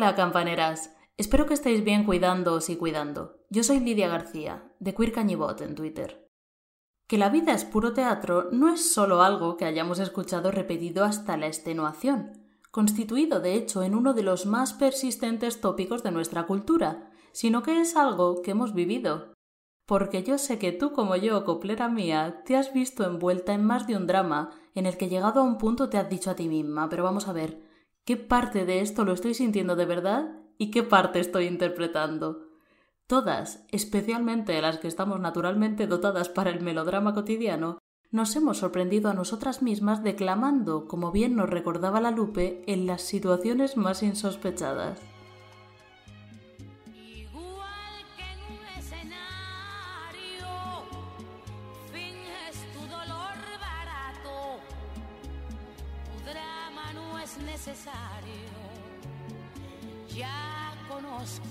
Hola, campaneras. Espero que estéis bien cuidándoos y cuidando. Yo soy Lidia García, de Queer Cañibot en Twitter. Que la vida es puro teatro no es solo algo que hayamos escuchado repetido hasta la extenuación, constituido de hecho en uno de los más persistentes tópicos de nuestra cultura, sino que es algo que hemos vivido. Porque yo sé que tú como yo, coplera mía, te has visto envuelta en más de un drama en el que llegado a un punto te has dicho a ti misma, pero vamos a ver, ¿qué parte de esto lo estoy sintiendo de verdad y qué parte estoy interpretando? Todas, especialmente las que estamos naturalmente dotadas para el melodrama cotidiano, nos hemos sorprendido a nosotras mismas declamando, como bien nos recordaba la Lupe, en las situaciones más insospechadas.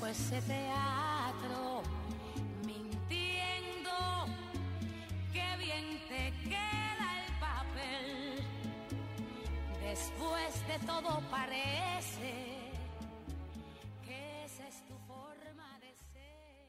Conozco ese teatro, mintiendo, qué bien te queda el papel. Después de todo parece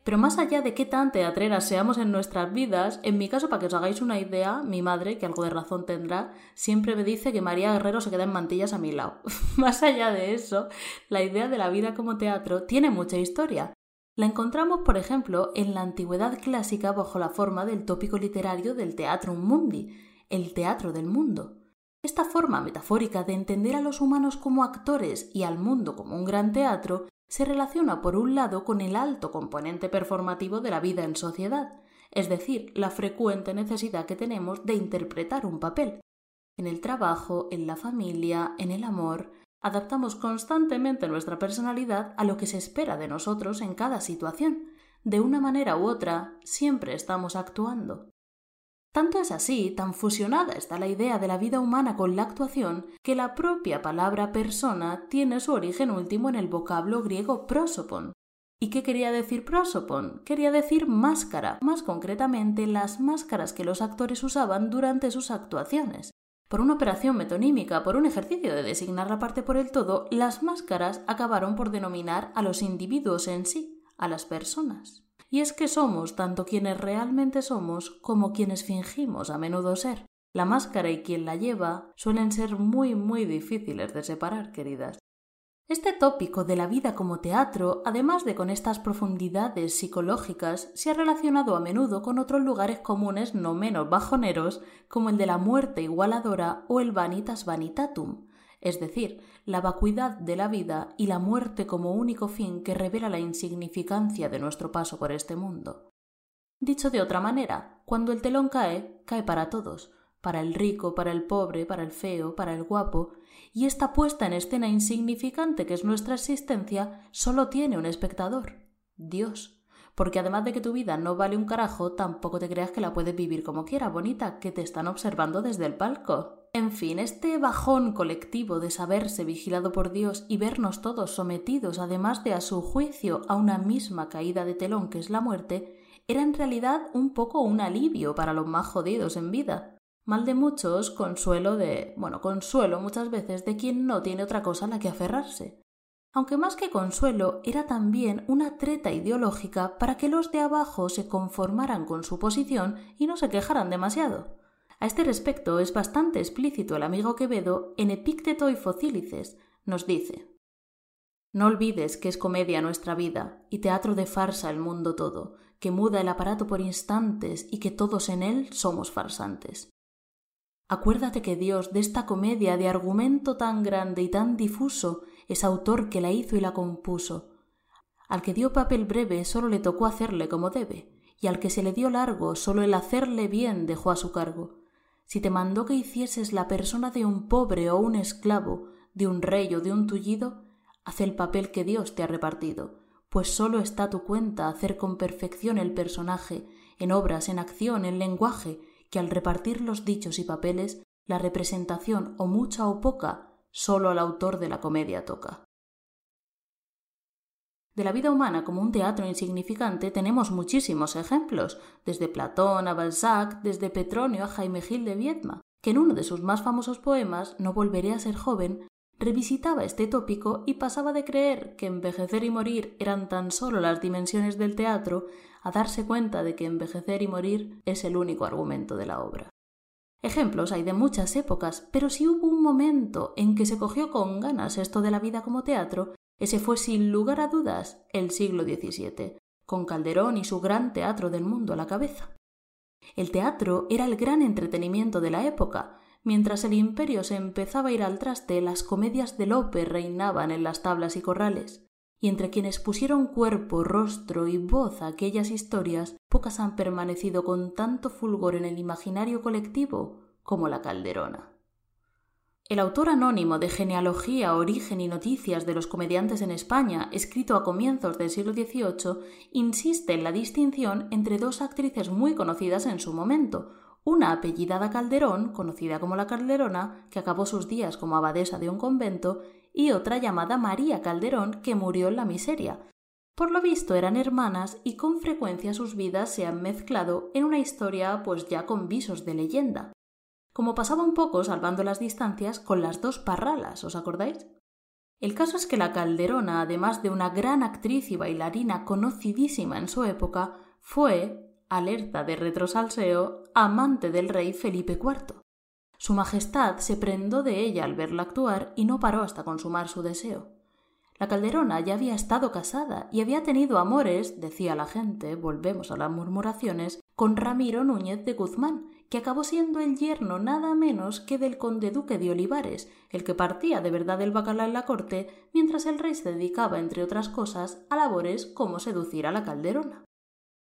Pero más allá de qué tan teatreras seamos en nuestras vidas, en mi caso, para que os hagáis una idea, mi madre, que algo de razón tendrá, siempre me dice que María Guerrero se queda en mantillas a mi lado. más allá de eso, la idea de la vida como teatro tiene mucha historia. La encontramos, por ejemplo, en la antigüedad clásica bajo la forma del tópico literario del teatrum mundi, el teatro del mundo. Esta forma metafórica de entender a los humanos como actores y al mundo como un gran teatro se relaciona por un lado con el alto componente performativo de la vida en sociedad, es decir, la frecuente necesidad que tenemos de interpretar un papel. En el trabajo, en la familia, en el amor, adaptamos constantemente nuestra personalidad a lo que se espera de nosotros en cada situación. De una manera u otra, siempre estamos actuando. Tanto es así, tan fusionada está la idea de la vida humana con la actuación, que la propia palabra persona tiene su origen último en el vocablo griego prosopon. ¿Y qué quería decir prosopon? Quería decir máscara, más concretamente las máscaras que los actores usaban durante sus actuaciones. Por una operación metonímica, por un ejercicio de designar la parte por el todo, las máscaras acabaron por denominar a los individuos en sí, a las personas y es que somos tanto quienes realmente somos como quienes fingimos a menudo ser. La máscara y quien la lleva suelen ser muy muy difíciles de separar, queridas. Este tópico de la vida como teatro, además de con estas profundidades psicológicas, se ha relacionado a menudo con otros lugares comunes no menos bajoneros, como el de la muerte igualadora o el vanitas vanitatum, es decir, la vacuidad de la vida y la muerte como único fin que revela la insignificancia de nuestro paso por este mundo. Dicho de otra manera, cuando el telón cae, cae para todos, para el rico, para el pobre, para el feo, para el guapo, y esta puesta en escena insignificante que es nuestra existencia solo tiene un espectador, Dios. Porque además de que tu vida no vale un carajo, tampoco te creas que la puedes vivir como quiera, bonita, que te están observando desde el palco. En fin, este bajón colectivo de saberse vigilado por Dios y vernos todos sometidos, además de a su juicio, a una misma caída de telón que es la muerte, era en realidad un poco un alivio para los más jodidos en vida. Mal de muchos, consuelo de. bueno, consuelo muchas veces de quien no tiene otra cosa a la que aferrarse. Aunque más que consuelo, era también una treta ideológica para que los de abajo se conformaran con su posición y no se quejaran demasiado. A este respecto es bastante explícito el amigo Quevedo en Epícteto y Focílices. Nos dice No olvides que es comedia nuestra vida y teatro de farsa el mundo todo, que muda el aparato por instantes y que todos en él somos farsantes. Acuérdate que Dios de esta comedia de argumento tan grande y tan difuso es autor que la hizo y la compuso. Al que dio papel breve solo le tocó hacerle como debe, y al que se le dio largo solo el hacerle bien dejó a su cargo si te mandó que hicieses la persona de un pobre o un esclavo, de un rey o de un tullido, haz el papel que Dios te ha repartido, pues sólo está a tu cuenta hacer con perfección el personaje, en obras, en acción, en lenguaje, que al repartir los dichos y papeles, la representación, o mucha o poca, sólo al autor de la comedia toca. De la vida humana como un teatro insignificante tenemos muchísimos ejemplos, desde Platón a Balzac, desde Petronio a Jaime Gil de Viedma, que en uno de sus más famosos poemas, No volveré a ser joven, revisitaba este tópico y pasaba de creer que envejecer y morir eran tan solo las dimensiones del teatro a darse cuenta de que envejecer y morir es el único argumento de la obra. Ejemplos hay de muchas épocas, pero si hubo un momento en que se cogió con ganas esto de la vida como teatro, ese fue sin lugar a dudas el siglo XVII, con Calderón y su gran teatro del mundo a la cabeza. El teatro era el gran entretenimiento de la época, Mientras el imperio se empezaba a ir al traste, las comedias de Lope reinaban en las tablas y corrales, y entre quienes pusieron cuerpo, rostro y voz a aquellas historias, pocas han permanecido con tanto fulgor en el imaginario colectivo como la Calderona. El autor anónimo de Genealogía, Origen y Noticias de los Comediantes en España, escrito a comienzos del siglo XVIII, insiste en la distinción entre dos actrices muy conocidas en su momento, una apellidada Calderón, conocida como la Calderona, que acabó sus días como abadesa de un convento, y otra llamada María Calderón, que murió en la miseria. Por lo visto eran hermanas y con frecuencia sus vidas se han mezclado en una historia pues ya con visos de leyenda. Como pasaba un poco, salvando las distancias, con las dos parralas, ¿os acordáis? El caso es que la Calderona, además de una gran actriz y bailarina conocidísima en su época, fue, alerta de retrosalseo, amante del rey Felipe IV. Su Majestad se prendó de ella al verla actuar y no paró hasta consumar su deseo. La Calderona ya había estado casada y había tenido amores, decía la gente, volvemos a las murmuraciones, con Ramiro Núñez de Guzmán, que acabó siendo el yerno nada menos que del conde duque de Olivares, el que partía de verdad del bacalao en la corte, mientras el rey se dedicaba, entre otras cosas, a labores como seducir a la Calderona.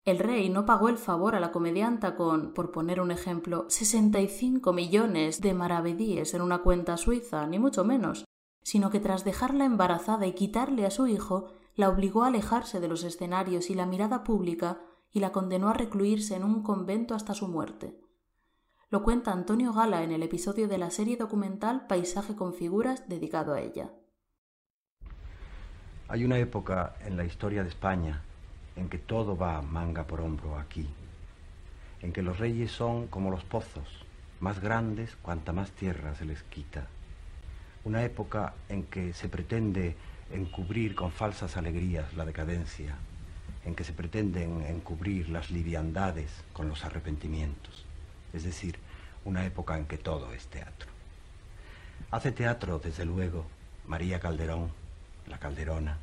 El rey no pagó el favor a la comedianta con, por poner un ejemplo, 65 millones de maravedíes en una cuenta suiza, ni mucho menos, sino que tras dejarla embarazada y quitarle a su hijo, la obligó a alejarse de los escenarios y la mirada pública y la condenó a recluirse en un convento hasta su muerte. Lo cuenta Antonio Gala en el episodio de la serie documental Paisaje con figuras dedicado a ella. Hay una época en la historia de España en que todo va manga por hombro aquí, en que los reyes son como los pozos, más grandes cuanta más tierra se les quita. Una época en que se pretende encubrir con falsas alegrías la decadencia, en que se pretenden encubrir las liviandades con los arrepentimientos, es decir, una época en que todo es teatro. Hace teatro, desde luego, María Calderón, la Calderona,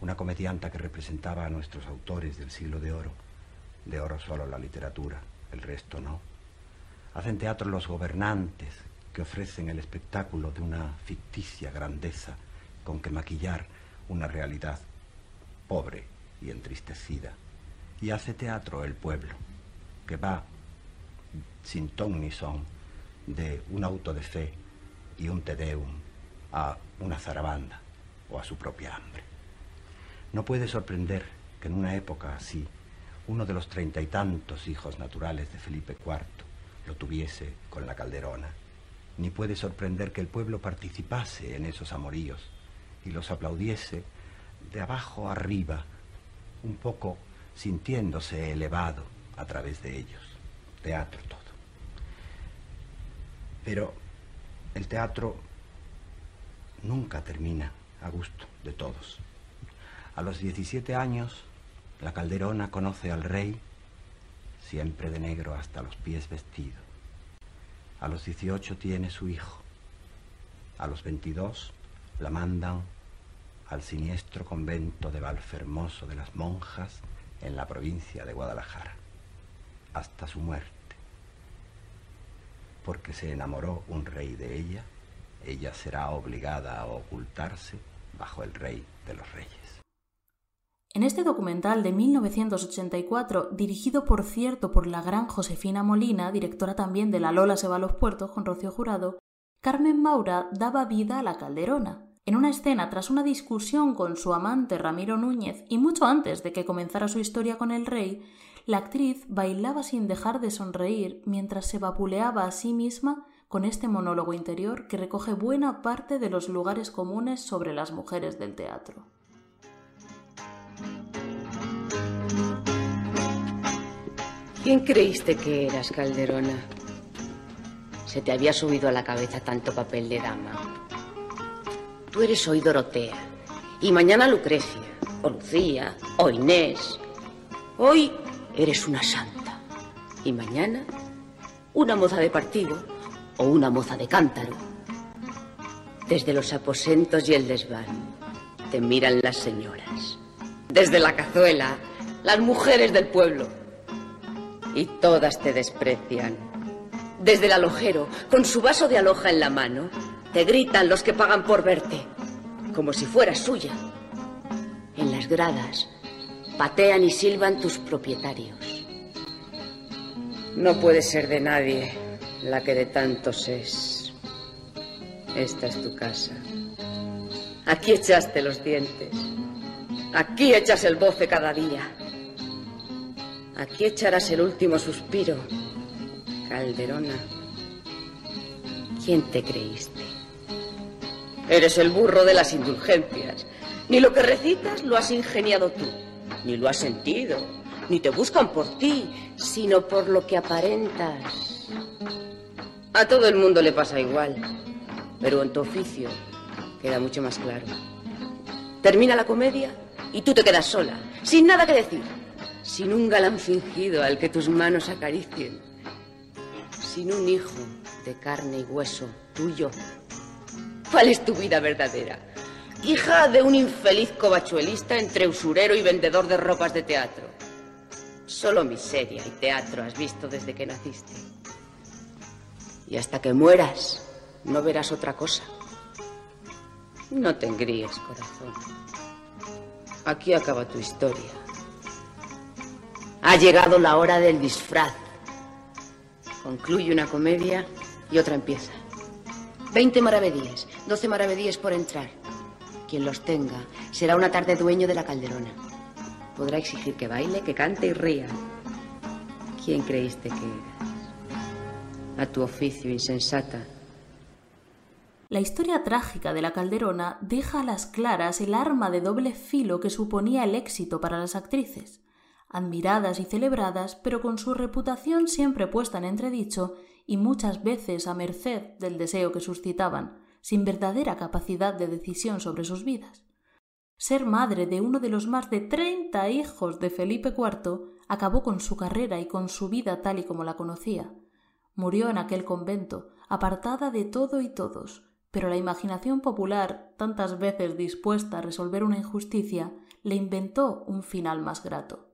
una comedianta que representaba a nuestros autores del siglo de oro, de oro solo la literatura, el resto no. Hacen teatro los gobernantes que ofrecen el espectáculo de una ficticia grandeza con que maquillar una realidad pobre y entristecida. Y hace teatro el pueblo, que va sin ton ni son de un auto de fe y un tedeum a una zarabanda o a su propia hambre. No puede sorprender que en una época así, uno de los treinta y tantos hijos naturales de Felipe IV lo tuviese con la calderona, ni puede sorprender que el pueblo participase en esos amoríos y los aplaudiese de abajo arriba, un poco sintiéndose elevado a través de ellos. Teatro todo. Pero el teatro nunca termina a gusto de todos. A los 17 años, la calderona conoce al rey, siempre de negro hasta los pies vestido. A los 18 tiene su hijo. A los 22 la mandan al siniestro convento de Valfermoso de las monjas en la provincia de Guadalajara, hasta su muerte. Porque se enamoró un rey de ella, ella será obligada a ocultarse bajo el rey de los reyes. En este documental de 1984, dirigido por cierto por la gran Josefina Molina, directora también de La Lola se va a los puertos con Rocío Jurado, Carmen Maura daba vida a la calderona. En una escena tras una discusión con su amante Ramiro Núñez y mucho antes de que comenzara su historia con el rey, la actriz bailaba sin dejar de sonreír mientras se vapuleaba a sí misma con este monólogo interior que recoge buena parte de los lugares comunes sobre las mujeres del teatro. ¿Quién creíste que eras, Calderona? Se te había subido a la cabeza tanto papel de dama. Tú eres hoy Dorotea. Y mañana Lucrecia, o Lucía, o Inés. Hoy eres una santa. Y mañana una moza de partido o una moza de cántaro. Desde los aposentos y el desván te miran las señoras. Desde la cazuela, las mujeres del pueblo. Y todas te desprecian. Desde el alojero, con su vaso de aloja en la mano, te gritan los que pagan por verte, como si fueras suya. En las gradas, patean y silban tus propietarios. No puede ser de nadie la que de tantos es. Esta es tu casa. Aquí echaste los dientes. Aquí echas el boce cada día. Aquí echarás el último suspiro. Calderona. ¿Quién te creíste? Eres el burro de las indulgencias. Ni lo que recitas lo has ingeniado tú, ni lo has sentido, ni te buscan por ti, sino por lo que aparentas. A todo el mundo le pasa igual, pero en tu oficio queda mucho más claro. Termina la comedia y tú te quedas sola, sin nada que decir, sin un galán fingido al que tus manos acaricien, sin un hijo de carne y hueso tuyo. ¿Cuál es tu vida verdadera? Hija de un infeliz covachuelista entre usurero y vendedor de ropas de teatro. Solo miseria y teatro has visto desde que naciste. Y hasta que mueras, no verás otra cosa. No te engríes, corazón. Aquí acaba tu historia. Ha llegado la hora del disfraz. Concluye una comedia y otra empieza. Veinte maravedíes, doce maravedíes por entrar. Quien los tenga será una tarde dueño de la calderona. Podrá exigir que baile, que cante y ría. ¿Quién creíste que? A tu oficio, insensata. La historia trágica de la Calderona deja a las claras el arma de doble filo que suponía el éxito para las actrices, admiradas y celebradas, pero con su reputación siempre puesta en entredicho y muchas veces a merced del deseo que suscitaban, sin verdadera capacidad de decisión sobre sus vidas. Ser madre de uno de los más de treinta hijos de Felipe IV acabó con su carrera y con su vida tal y como la conocía. Murió en aquel convento, apartada de todo y todos, pero la imaginación popular, tantas veces dispuesta a resolver una injusticia, le inventó un final más grato.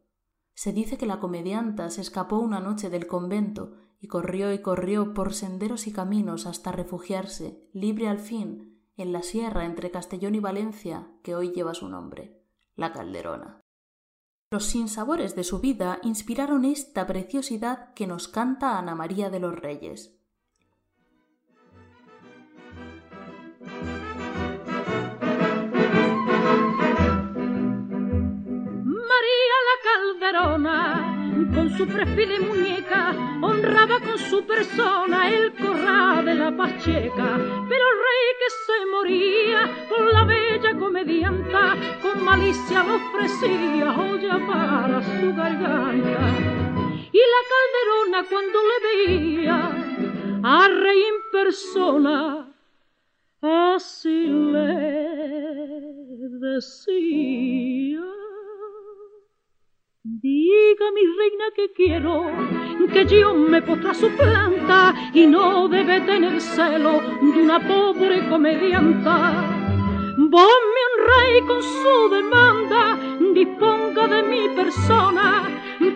Se dice que la comedianta se escapó una noche del convento y corrió y corrió por senderos y caminos hasta refugiarse, libre al fin, en la sierra entre Castellón y Valencia, que hoy lleva su nombre, la Calderona. Los sinsabores de su vida inspiraron esta preciosidad que nos canta Ana María de los Reyes. María la Calderona, con su perfil de muñeca, honraba con su persona el corral de la Pacheca. Pero el rey que se moría con la bella comedianta, con malicia le ofrecía olla para su garganta. Y la Calderona cuando le veía a rey en persona, así le decía. Mi reina que quiero, que yo me postra su planta y no debe tener celo de una pobre comedianta. Ponme un rey con su demanda, disponga de mi persona,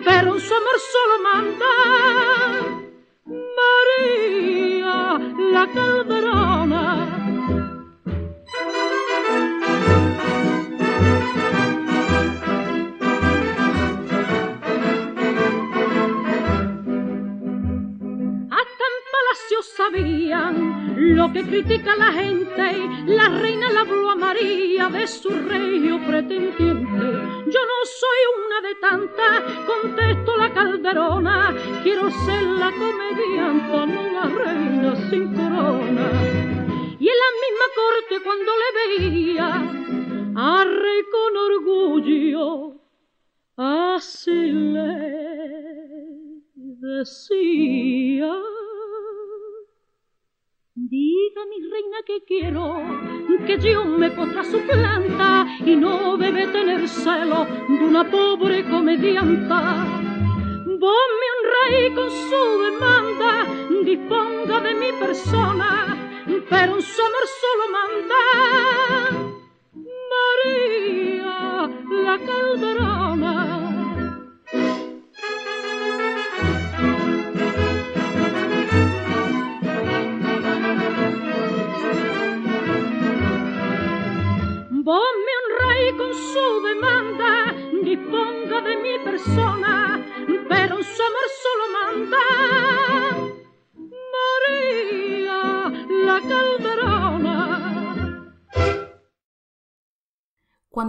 pero en su amor solo manda. María la Calderona. Lo que critica la gente. La reina le habló a María de su rey o pretendiente. Yo no soy una de tantas, contestó la calderona. Quiero ser la comedianta, no la reina sin corona. Y en la misma corte cuando le veía a rey con orgullo, así le decía. Diga mi reina que quiero, que yo me postra su planta y no debe tener celo de una pobre comedianta. Ponme un rey con su demanda, disponga de mi persona, pero un su amor solo manda. María, la calderona.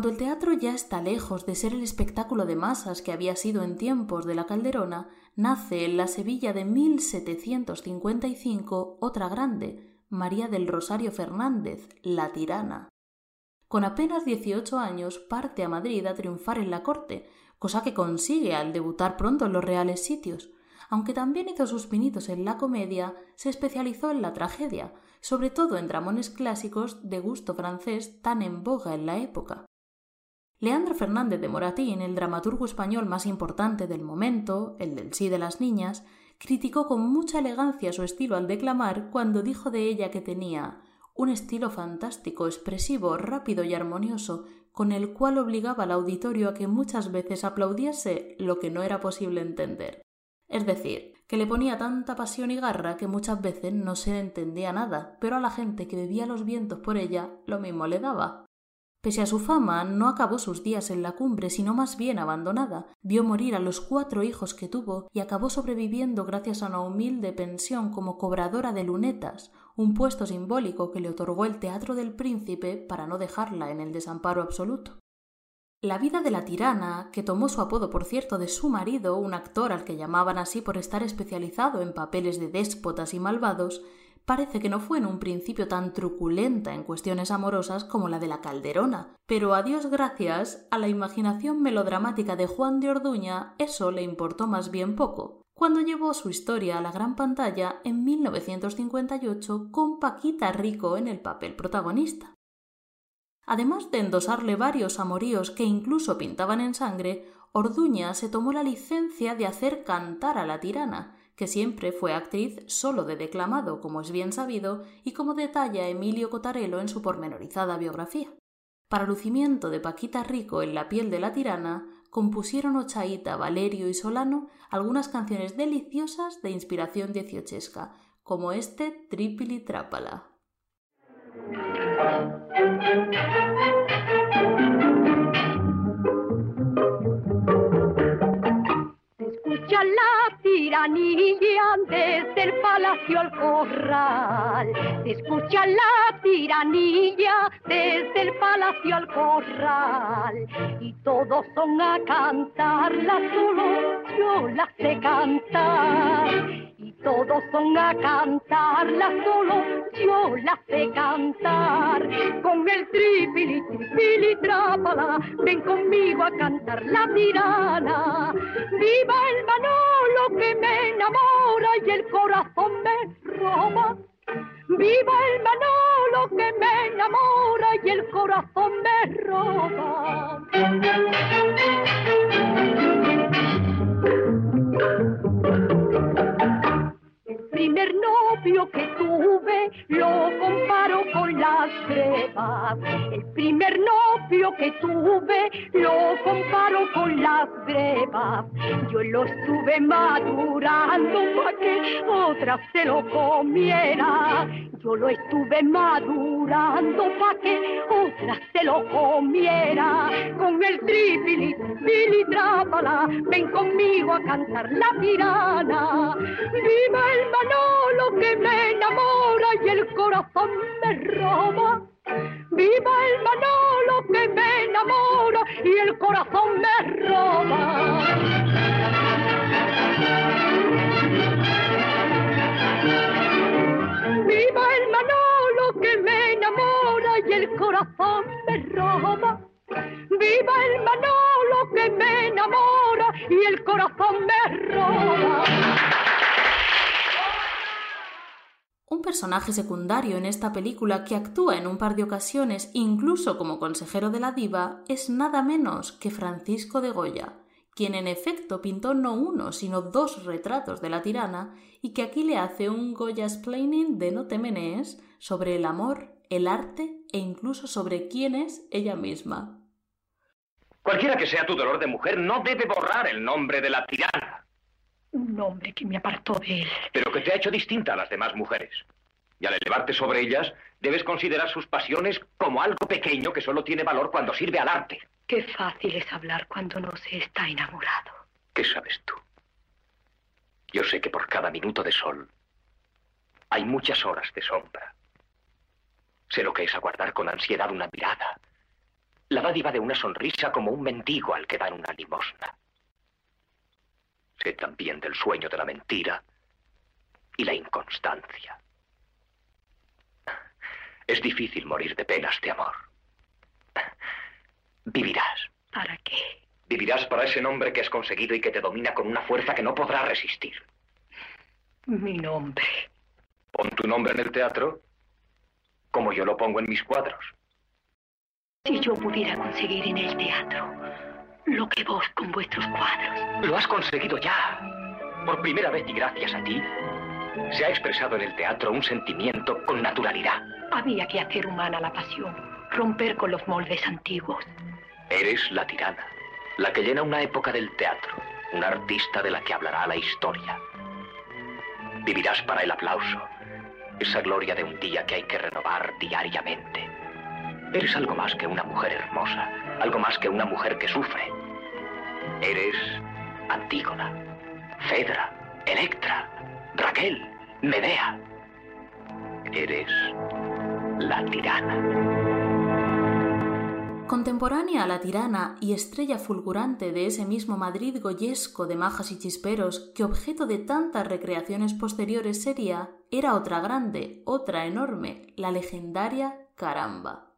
Cuando el teatro ya está lejos de ser el espectáculo de masas que había sido en tiempos de la Calderona, nace en la Sevilla de 1755 otra grande, María del Rosario Fernández, la tirana. Con apenas 18 años parte a Madrid a triunfar en la corte, cosa que consigue al debutar pronto en los reales sitios. Aunque también hizo sus pinitos en la comedia, se especializó en la tragedia, sobre todo en dramones clásicos de gusto francés tan en boga en la época. Leandro Fernández de Moratín, el dramaturgo español más importante del momento, el del sí de las niñas, criticó con mucha elegancia su estilo al declamar cuando dijo de ella que tenía un estilo fantástico, expresivo, rápido y armonioso, con el cual obligaba al auditorio a que muchas veces aplaudiese lo que no era posible entender. Es decir, que le ponía tanta pasión y garra que muchas veces no se entendía nada, pero a la gente que bebía los vientos por ella lo mismo le daba. Pese a su fama, no acabó sus días en la cumbre, sino más bien abandonada. Vio morir a los cuatro hijos que tuvo y acabó sobreviviendo gracias a una humilde pensión como cobradora de lunetas, un puesto simbólico que le otorgó el Teatro del Príncipe para no dejarla en el desamparo absoluto. La vida de la tirana, que tomó su apodo por cierto de su marido, un actor al que llamaban así por estar especializado en papeles de déspotas y malvados, parece que no fue en un principio tan truculenta en cuestiones amorosas como la de la Calderona, pero a Dios gracias, a la imaginación melodramática de Juan de Orduña eso le importó más bien poco, cuando llevó su historia a la gran pantalla en 1958 con Paquita Rico en el papel protagonista. Además de endosarle varios amoríos que incluso pintaban en sangre, Orduña se tomó la licencia de hacer cantar a la tirana, que siempre fue actriz solo de declamado, como es bien sabido, y como detalla Emilio Cotarelo en su pormenorizada biografía. Para lucimiento de Paquita Rico en la piel de la tirana, compusieron Ochaíta, Valerio y Solano algunas canciones deliciosas de inspiración dieciochesca, como este Tripili Trápala. La tiranía desde el palacio al corral. Se escucha la tiranía desde el palacio al corral. Y todos son a cantarla, solo yo la sé cantar. Y todos son a cantarla, solo yo la sé cantar. Con el tripili, tripili, trápala, ven conmigo a cantar la tirana. Viva el Manolo que me enamora y el corazón me roba. Viva el Manolo que me enamora y el corazón me roba. El primer novio que tuve lo comparo con las brevas. El primer novio que tuve lo comparo con las brevas. Yo lo estuve madurando para que otra se lo comiera. Yo lo estuve madurando para que otra se lo comiera. Con el tripili, pili, trápala, ven conmigo a cantar la tirana. Viva el Manolo que me enamora y el corazón me roba. Viva el Manolo que me enamora y el corazón me roba. Viva el Manolo que me enamora y el corazón me roba. Viva el Manolo que me enamora y el corazón me roba. Un personaje secundario en esta película que actúa en un par de ocasiones incluso como consejero de la diva es nada menos que Francisco de Goya, quien en efecto pintó no uno sino dos retratos de la tirana y que aquí le hace un Goya explaining de no te menees sobre el amor, el arte e incluso sobre quién es ella misma. Cualquiera que sea tu dolor de mujer, no debe borrar el nombre de la tirana, Un hombre que me apartó de él. pero que te ha hecho distinta a las demás mujeres. Y al elevarte sobre ellas, debes considerar sus pasiones como algo pequeño que solo tiene valor cuando sirve al arte. Qué fácil es hablar cuando no se está enamorado. ¿Qué sabes tú? Yo sé que por cada minuto de sol hay muchas horas de sombra. Sé lo que es aguardar con ansiedad una mirada, la dádiva de una sonrisa como un mendigo al que dan una limosna. Sé también del sueño de la mentira y la inconstancia. Es difícil morir de penas de amor. Vivirás. ¿Para qué? Vivirás para ese nombre que has conseguido y que te domina con una fuerza que no podrá resistir. Mi nombre. Pon tu nombre en el teatro como yo lo pongo en mis cuadros. Si yo pudiera conseguir en el teatro lo que vos con vuestros cuadros. Lo has conseguido ya. Por primera vez y gracias a ti, se ha expresado en el teatro un sentimiento con naturalidad. Había que hacer humana la pasión, romper con los moldes antiguos. Eres la tirana, la que llena una época del teatro, una artista de la que hablará la historia. Vivirás para el aplauso, esa gloria de un día que hay que renovar diariamente. Eres algo más que una mujer hermosa, algo más que una mujer que sufre. Eres Antígona, Fedra, Electra, Raquel, Medea. Eres la tirana. Contemporánea a la tirana y estrella fulgurante de ese mismo Madrid goyesco de majas y chisperos que objeto de tantas recreaciones posteriores sería, era otra grande, otra enorme, la legendaria Caramba.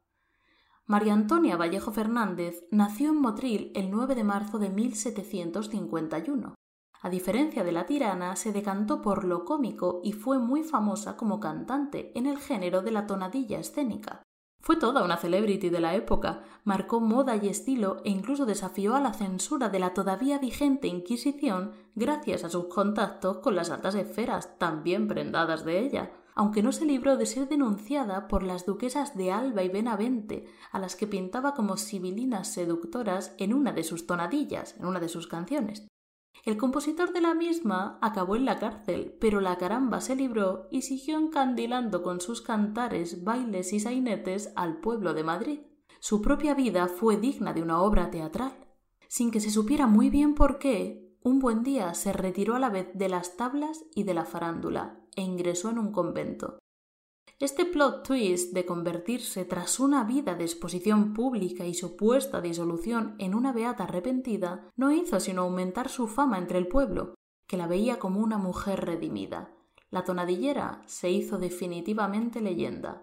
María Antonia Vallejo Fernández nació en Motril el 9 de marzo de 1751. A diferencia de la tirana, se decantó por lo cómico y fue muy famosa como cantante en el género de la tonadilla escénica. Fue toda una celebrity de la época, marcó moda y estilo e incluso desafió a la censura de la todavía vigente Inquisición gracias a sus contactos con las altas esferas, también prendadas de ella, aunque no se libró de ser denunciada por las duquesas de Alba y Benavente, a las que pintaba como sibilinas seductoras en una de sus tonadillas, en una de sus canciones. El compositor de la misma acabó en la cárcel, pero la caramba se libró y siguió encandilando con sus cantares, bailes y sainetes al pueblo de Madrid. Su propia vida fue digna de una obra teatral. Sin que se supiera muy bien por qué, un buen día se retiró a la vez de las tablas y de la farándula e ingresó en un convento. Este plot twist de convertirse tras una vida de exposición pública y supuesta disolución en una beata arrepentida no hizo sino aumentar su fama entre el pueblo, que la veía como una mujer redimida. La tonadillera se hizo definitivamente leyenda.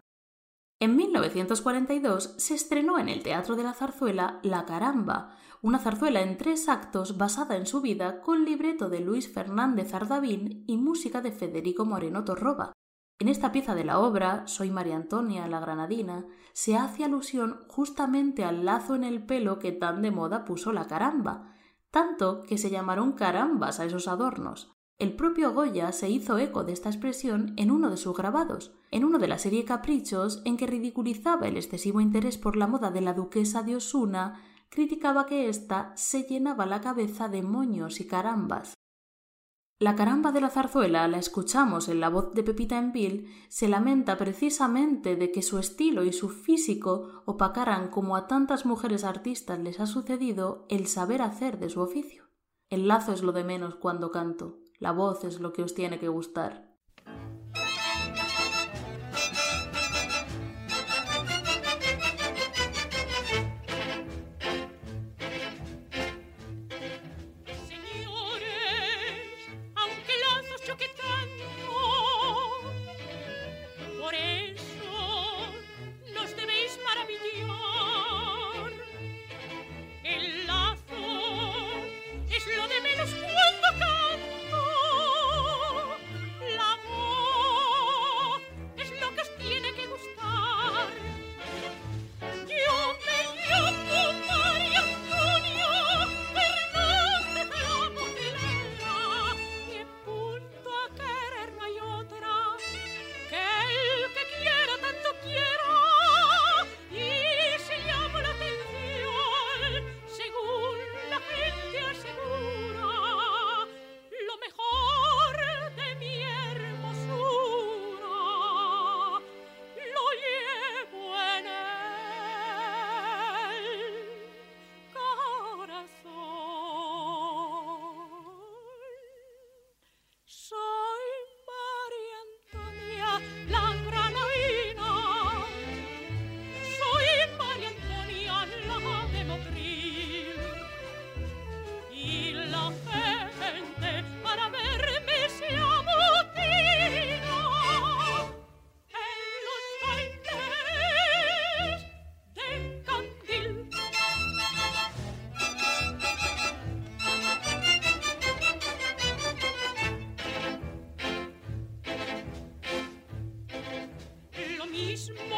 En 1942 se estrenó en el Teatro de la Zarzuela La Caramba, una zarzuela en tres actos basada en su vida con libreto de Luis Fernández Ardavín y música de Federico Moreno Torroba. En esta pieza de la obra, Soy María Antonia, la granadina, se hace alusión justamente al lazo en el pelo que tan de moda puso la caramba, tanto que se llamaron carambas a esos adornos. El propio Goya se hizo eco de esta expresión en uno de sus grabados, en uno de la serie Caprichos, en que ridiculizaba el excesivo interés por la moda de la duquesa de Osuna, criticaba que ésta se llenaba la cabeza de moños y carambas. La caramba de la zarzuela, la escuchamos en la voz de Pepita Envil, se lamenta precisamente de que su estilo y su físico opacaran, como a tantas mujeres artistas les ha sucedido, el saber hacer de su oficio. El lazo es lo de menos cuando canto, la voz es lo que os tiene que gustar. Mismo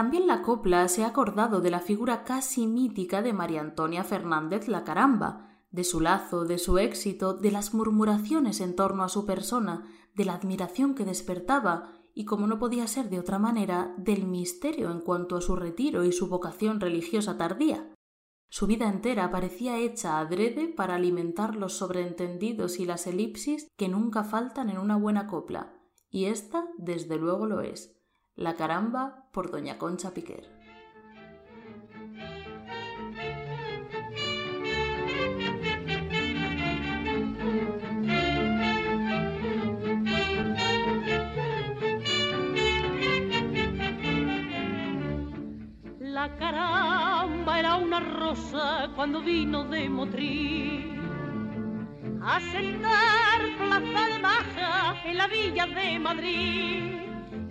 También la copla se ha acordado de la figura casi mítica de María Antonia Fernández la Caramba, de su lazo, de su éxito, de las murmuraciones en torno a su persona, de la admiración que despertaba y, como no podía ser de otra manera, del misterio en cuanto a su retiro y su vocación religiosa tardía. Su vida entera parecía hecha adrede para alimentar los sobreentendidos y las elipsis que nunca faltan en una buena copla, y esta desde luego lo es. La caramba por doña Concha Piquer. La caramba era una rosa cuando vino de Motril a sentar plaza de maja en la villa de Madrid.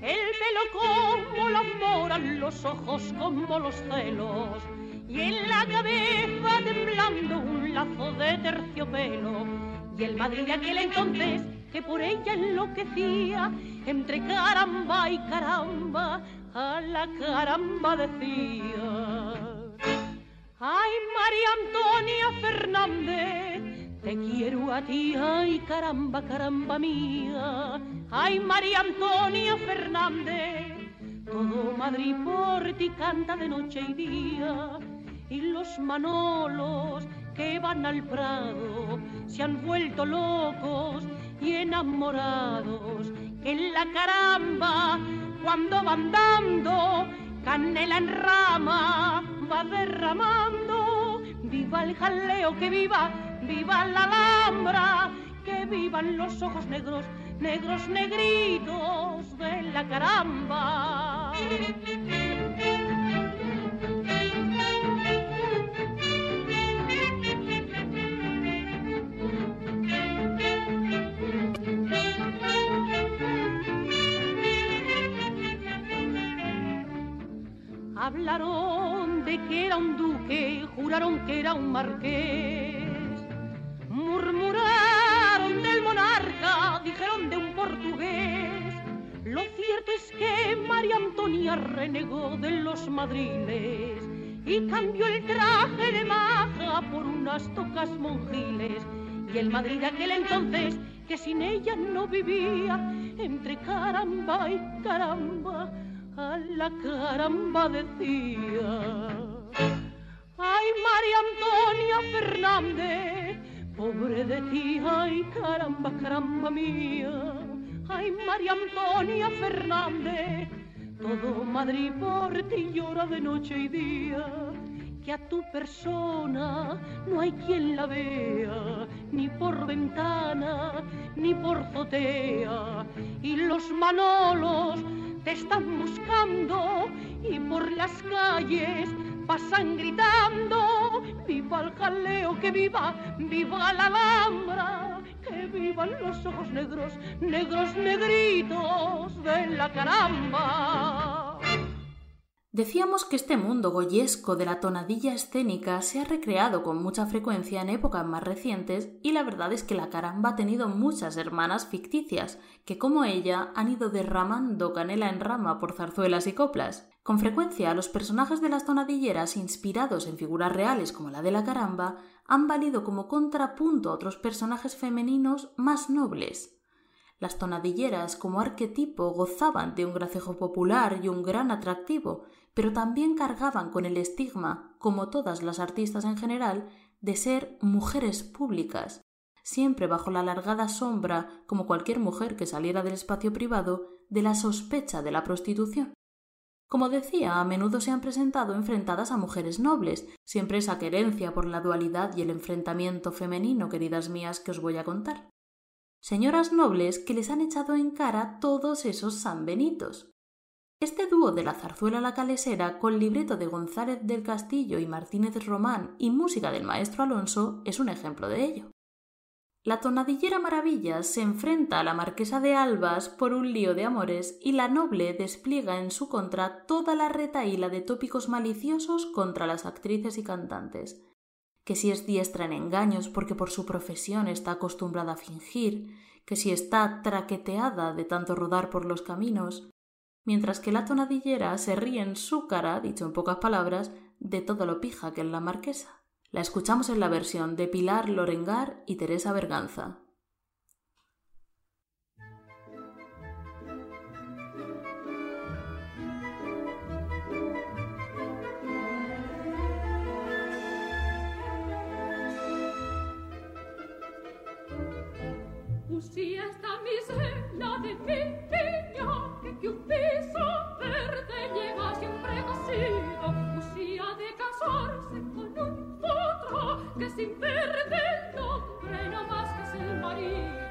El pelo como la moran, los ojos como los celos y en la cabeza temblando un lazo de terciopelo. Y el Madrid de aquel entonces que por ella enloquecía entre caramba y caramba a la caramba decía. Ay, María Antonia Fernández, te quiero a ti, ay, caramba, caramba mía. Ay, María Antonia Fernández, todo Madrid por ti canta de noche y día. Y los manolos que van al Prado se han vuelto locos y enamorados. Que en la caramba, cuando van dando canela en rama, va derramando. Viva el jaleo, que viva, viva la alhambra, que vivan los ojos negros, negros negritos de la caramba. Hablaron de que era un duque, juraron que era un marqués. Murmuraron del monarca, dijeron de un portugués. Lo cierto es que María Antonia renegó de los madriles y cambió el traje de maja por unas tocas monjiles. Y el Madrid de aquel entonces, que sin ella no vivía, entre caramba y caramba, a la caramba decía. Ay, María Antonia Fernández, pobre de ti, ay, caramba, caramba mía. Ay, María Antonia Fernández, todo Madrid por ti llora de noche y día. Que a tu persona no hay quien la vea, ni por ventana, ni por azotea. Y los manolos te están buscando y por las calles pasan gritando viva el jaleo que viva viva la alhambra que vivan los ojos negros negros negritos de la caramba Decíamos que este mundo goyesco de la tonadilla escénica se ha recreado con mucha frecuencia en épocas más recientes y la verdad es que la caramba ha tenido muchas hermanas ficticias que como ella han ido derramando canela en rama por zarzuelas y coplas. Con frecuencia los personajes de las tonadilleras inspirados en figuras reales como la de la caramba han valido como contrapunto a otros personajes femeninos más nobles. Las tonadilleras como arquetipo gozaban de un gracejo popular y un gran atractivo, pero también cargaban con el estigma, como todas las artistas en general, de ser mujeres públicas, siempre bajo la alargada sombra, como cualquier mujer que saliera del espacio privado, de la sospecha de la prostitución. Como decía, a menudo se han presentado enfrentadas a mujeres nobles, siempre esa querencia por la dualidad y el enfrentamiento femenino, queridas mías, que os voy a contar señoras nobles que les han echado en cara todos esos sanbenitos. Este dúo de la zarzuela La Calesera, con libreto de González del Castillo y Martínez Román y música del maestro Alonso, es un ejemplo de ello. La tonadillera Maravillas se enfrenta a la marquesa de Albas por un lío de amores y la noble despliega en su contra toda la retaíla de tópicos maliciosos contra las actrices y cantantes, que si es diestra en engaños porque por su profesión está acostumbrada a fingir, que si está traqueteada de tanto rodar por los caminos, mientras que la tonadillera se ríe en su cara, dicho en pocas palabras, de todo lo pija que es la marquesa. La escuchamos en la versión de Pilar Lorengar y Teresa Berganza. De più peso per lleva siempre cosido precocido usía de casarse con un potro que sin perder el nombre no más que es el marido.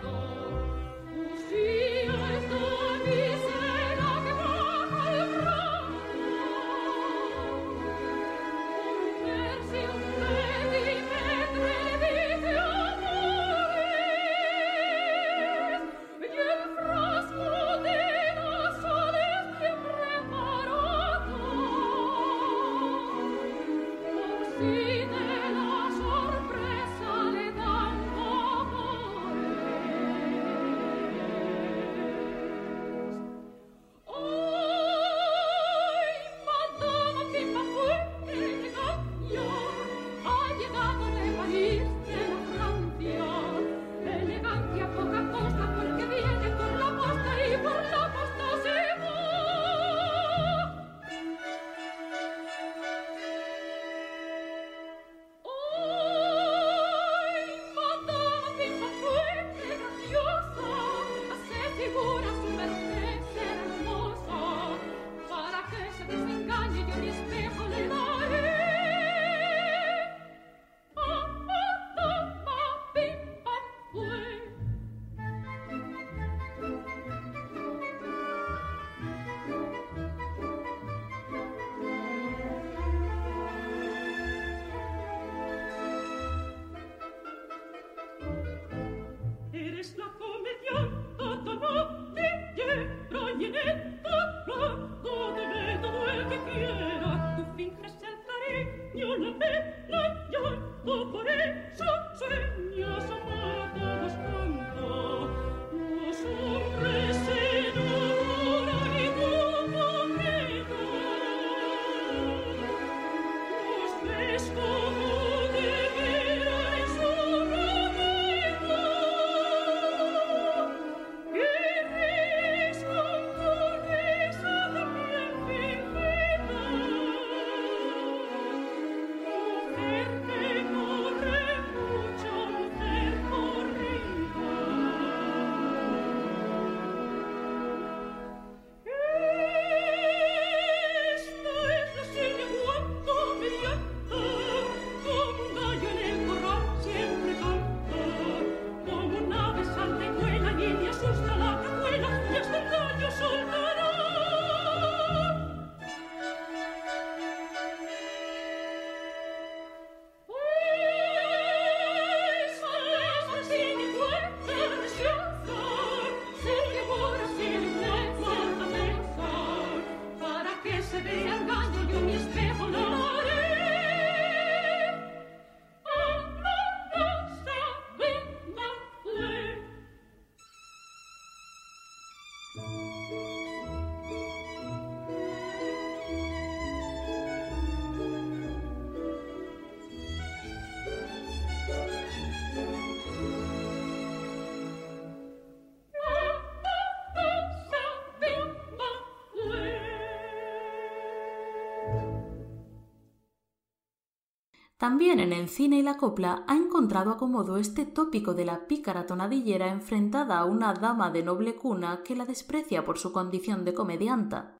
También en el cine y la copla ha encontrado acomodo este tópico de la pícara tonadillera enfrentada a una dama de noble cuna que la desprecia por su condición de comedianta.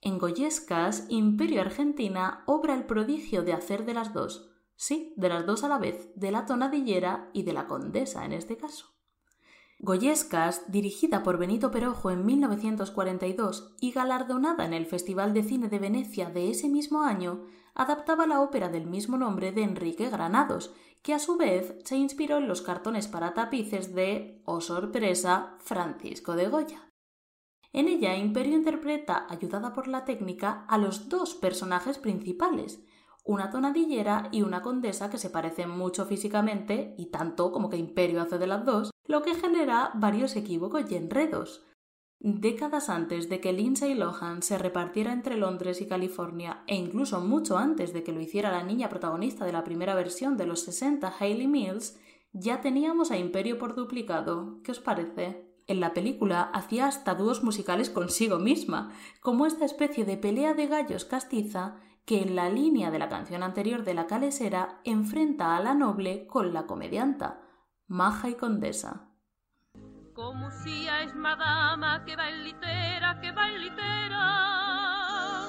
En Goyescas, Imperio Argentina obra el prodigio de hacer de las dos, sí, de las dos a la vez, de la tonadillera y de la condesa en este caso. Goyescas, dirigida por Benito Perojo en 1942 y galardonada en el Festival de Cine de Venecia de ese mismo año, adaptaba la ópera del mismo nombre de Enrique Granados, que a su vez se inspiró en los cartones para tapices de, oh sorpresa, Francisco de Goya. En ella, Imperio interpreta, ayudada por la técnica, a los dos personajes principales, una tonadillera y una condesa que se parecen mucho físicamente, y tanto como que Imperio hace de las dos, lo que genera varios equívocos y enredos. Décadas antes de que Lindsay Lohan se repartiera entre Londres y California, e incluso mucho antes de que lo hiciera la niña protagonista de la primera versión de los 60, Hayley Mills, ya teníamos a Imperio por duplicado. ¿Qué os parece? En la película hacía hasta dúos musicales consigo misma, como esta especie de pelea de gallos castiza que en la línea de la canción anterior de la calesera enfrenta a la noble con la comedianta, maja y condesa. Como si es madama que va en litera, que va en litera,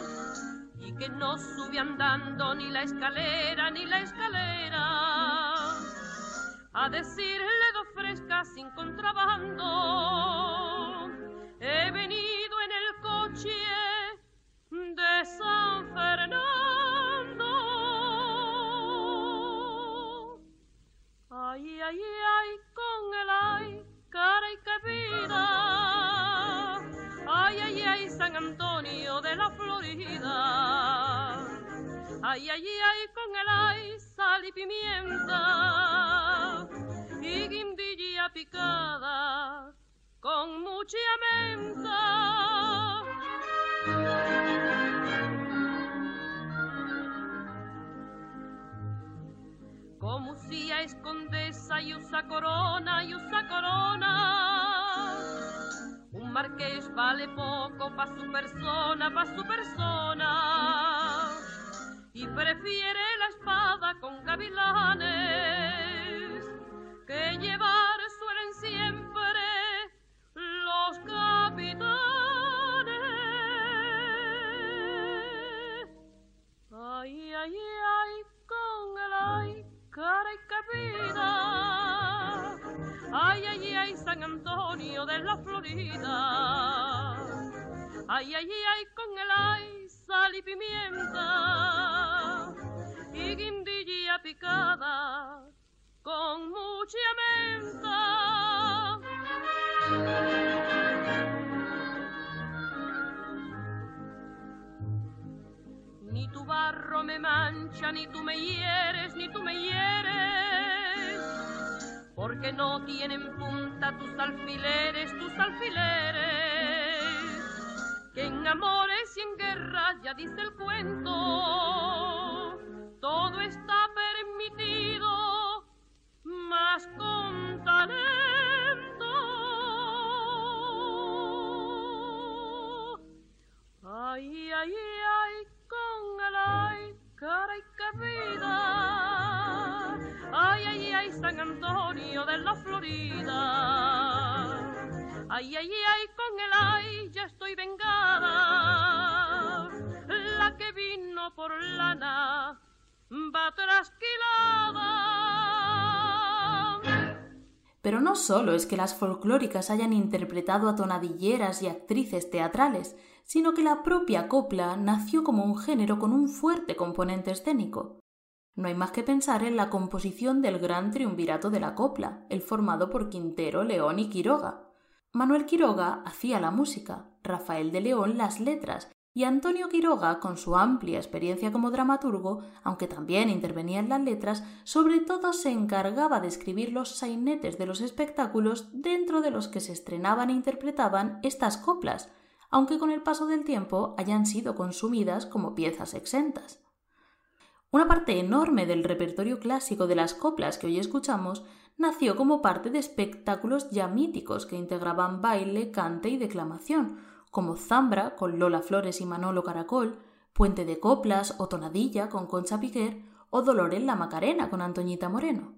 y que no sube andando ni la escalera, ni la escalera, a decirle dos frescas sin contrabando, he venido en el coche de San Fernando. Ay, ay, ay, con el ay, cara y que vida. Ay, ay, ay, San Antonio de la Florida. Ay, ay, ay, con el ay, sal y pimienta. Y guindilla picada con mucha menta. Como si es condesa y usa corona y usa corona. Un marqués vale poco pa' su persona, pa' su persona. Y prefiere la espada con gavilanes que llevar cara y vida. Ay, ay, ay, San Antonio de la Florida. Ay, ay, ay, con el ay, sal y pimienta. Y guindilla picada con mucha menta. Barro me mancha, ni tú me hieres, ni tú me hieres. Porque no tienen punta tus alfileres, tus alfileres. Que en amores y en guerras ya dice el cuento. Vida. Ay, ay, ay, San Antonio de la Florida. Ay, ay, ay, con el ay, ya estoy vengada. La que vino por lana va trasquilada. Pero no solo es que las folclóricas hayan interpretado a tonadilleras y actrices teatrales, sino que la propia copla nació como un género con un fuerte componente escénico. No hay más que pensar en la composición del gran triunvirato de la copla, el formado por Quintero, León y Quiroga. Manuel Quiroga hacía la música, Rafael de León las letras y Antonio Quiroga, con su amplia experiencia como dramaturgo, aunque también intervenía en las letras, sobre todo se encargaba de escribir los sainetes de los espectáculos dentro de los que se estrenaban e interpretaban estas coplas, aunque con el paso del tiempo hayan sido consumidas como piezas exentas. Una parte enorme del repertorio clásico de las coplas que hoy escuchamos nació como parte de espectáculos ya míticos que integraban baile, cante y declamación, como Zambra con Lola Flores y Manolo Caracol, Puente de Coplas o Tonadilla con Concha Piquer, o Dolores la Macarena con Antoñita Moreno.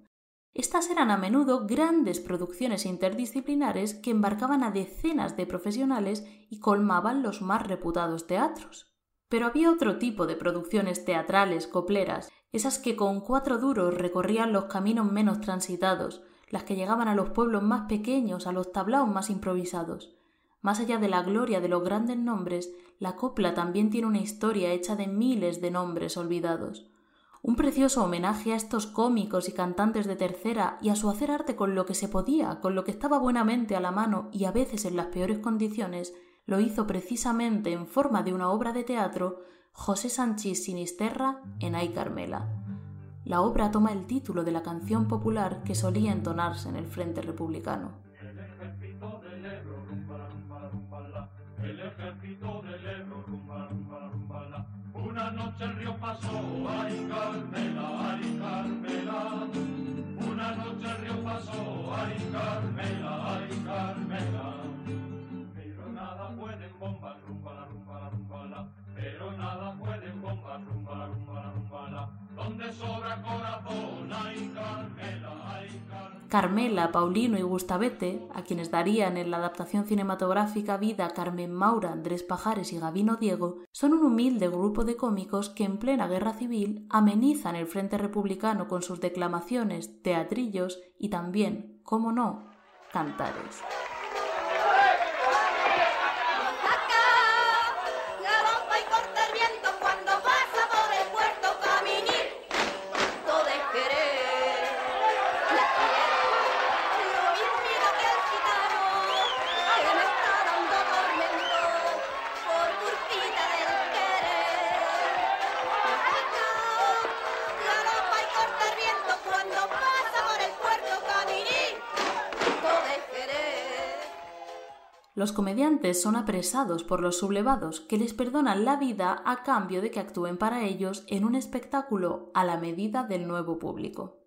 Estas eran a menudo grandes producciones interdisciplinares que embarcaban a decenas de profesionales y colmaban los más reputados teatros. Pero había otro tipo de producciones teatrales copleras, esas que con cuatro duros recorrían los caminos menos transitados, las que llegaban a los pueblos más pequeños, a los tablaos más improvisados. Más allá de la gloria de los grandes nombres, la copla también tiene una historia hecha de miles de nombres olvidados. Un precioso homenaje a estos cómicos y cantantes de tercera y a su hacer arte con lo que se podía, con lo que estaba buenamente a la mano y a veces en las peores condiciones, lo hizo precisamente en forma de una obra de teatro José Sánchez Sinisterra en Ay Carmela. La obra toma el título de la canción popular que solía entonarse en el Frente Republicano. Ejército del Ebro, rumba, rumba, la, rumba, la. Una noche el río pasó, ay Carmela, ay Carmela. Una noche el río pasó, ay Carmela, ay Carmela. Pero nada pueden bombas, rumba, rumba, la, rumba, la. Pero nada pueden bombas, rumba, rumba, la, rumba, la. Donde sobra corazón, Carmela, Carmela. Carmela, Paulino y Gustavete, a quienes darían en la adaptación cinematográfica vida Carmen Maura, Andrés Pajares y Gavino Diego, son un humilde grupo de cómicos que en plena guerra civil amenizan el frente republicano con sus declamaciones, teatrillos y también, como no, cantares. Los comediantes son apresados por los sublevados que les perdonan la vida a cambio de que actúen para ellos en un espectáculo a la medida del nuevo público.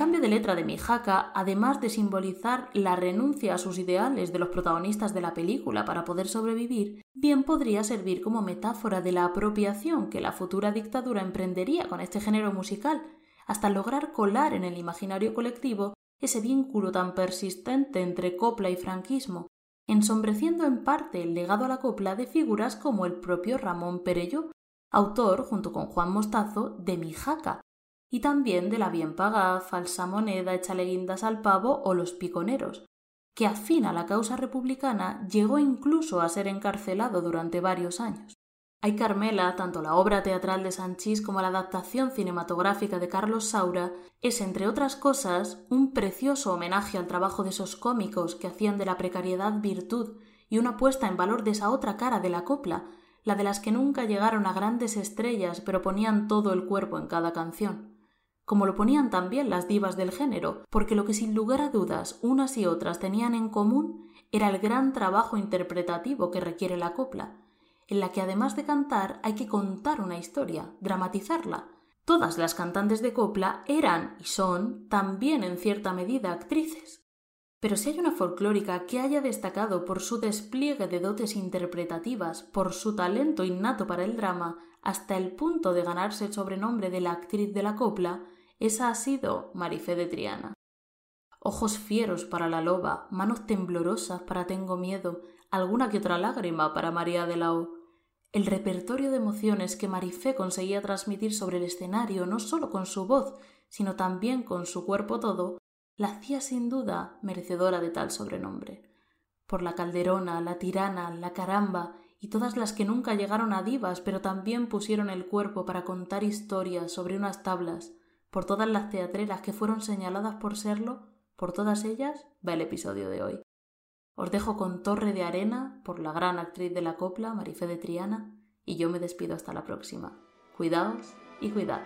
Cambio de letra de Mijaca, además de simbolizar la renuncia a sus ideales de los protagonistas de la película para poder sobrevivir, bien podría servir como metáfora de la apropiación que la futura dictadura emprendería con este género musical, hasta lograr colar en el imaginario colectivo ese vínculo tan persistente entre copla y franquismo, ensombreciendo en parte el legado a la copla de figuras como el propio Ramón Perelló, autor, junto con Juan Mostazo, de Mijaca, y también de la bien pagada, falsa moneda, échale guindas al pavo o los piconeros, que afín a la causa republicana llegó incluso a ser encarcelado durante varios años. Hay Carmela, tanto la obra teatral de Sanchís como la adaptación cinematográfica de Carlos Saura, es, entre otras cosas, un precioso homenaje al trabajo de esos cómicos que hacían de la precariedad virtud y una puesta en valor de esa otra cara de la copla, la de las que nunca llegaron a grandes estrellas pero ponían todo el cuerpo en cada canción como lo ponían también las divas del género, porque lo que sin lugar a dudas unas y otras tenían en común era el gran trabajo interpretativo que requiere la copla, en la que además de cantar hay que contar una historia, dramatizarla. Todas las cantantes de copla eran y son también en cierta medida actrices. Pero si hay una folclórica que haya destacado por su despliegue de dotes interpretativas, por su talento innato para el drama, hasta el punto de ganarse el sobrenombre de la actriz de la copla, esa ha sido Marifé de Triana. Ojos fieros para la loba, manos temblorosas para Tengo miedo, alguna que otra lágrima para María de la O. El repertorio de emociones que Marifé conseguía transmitir sobre el escenario, no solo con su voz, sino también con su cuerpo todo, la hacía sin duda merecedora de tal sobrenombre. Por la calderona, la tirana, la caramba y todas las que nunca llegaron a divas, pero también pusieron el cuerpo para contar historias sobre unas tablas, por todas las teatreras que fueron señaladas por serlo, por todas ellas va el episodio de hoy. Os dejo con Torre de Arena por la gran actriz de la copla, Marifé de Triana, y yo me despido hasta la próxima. Cuidaos y cuidad.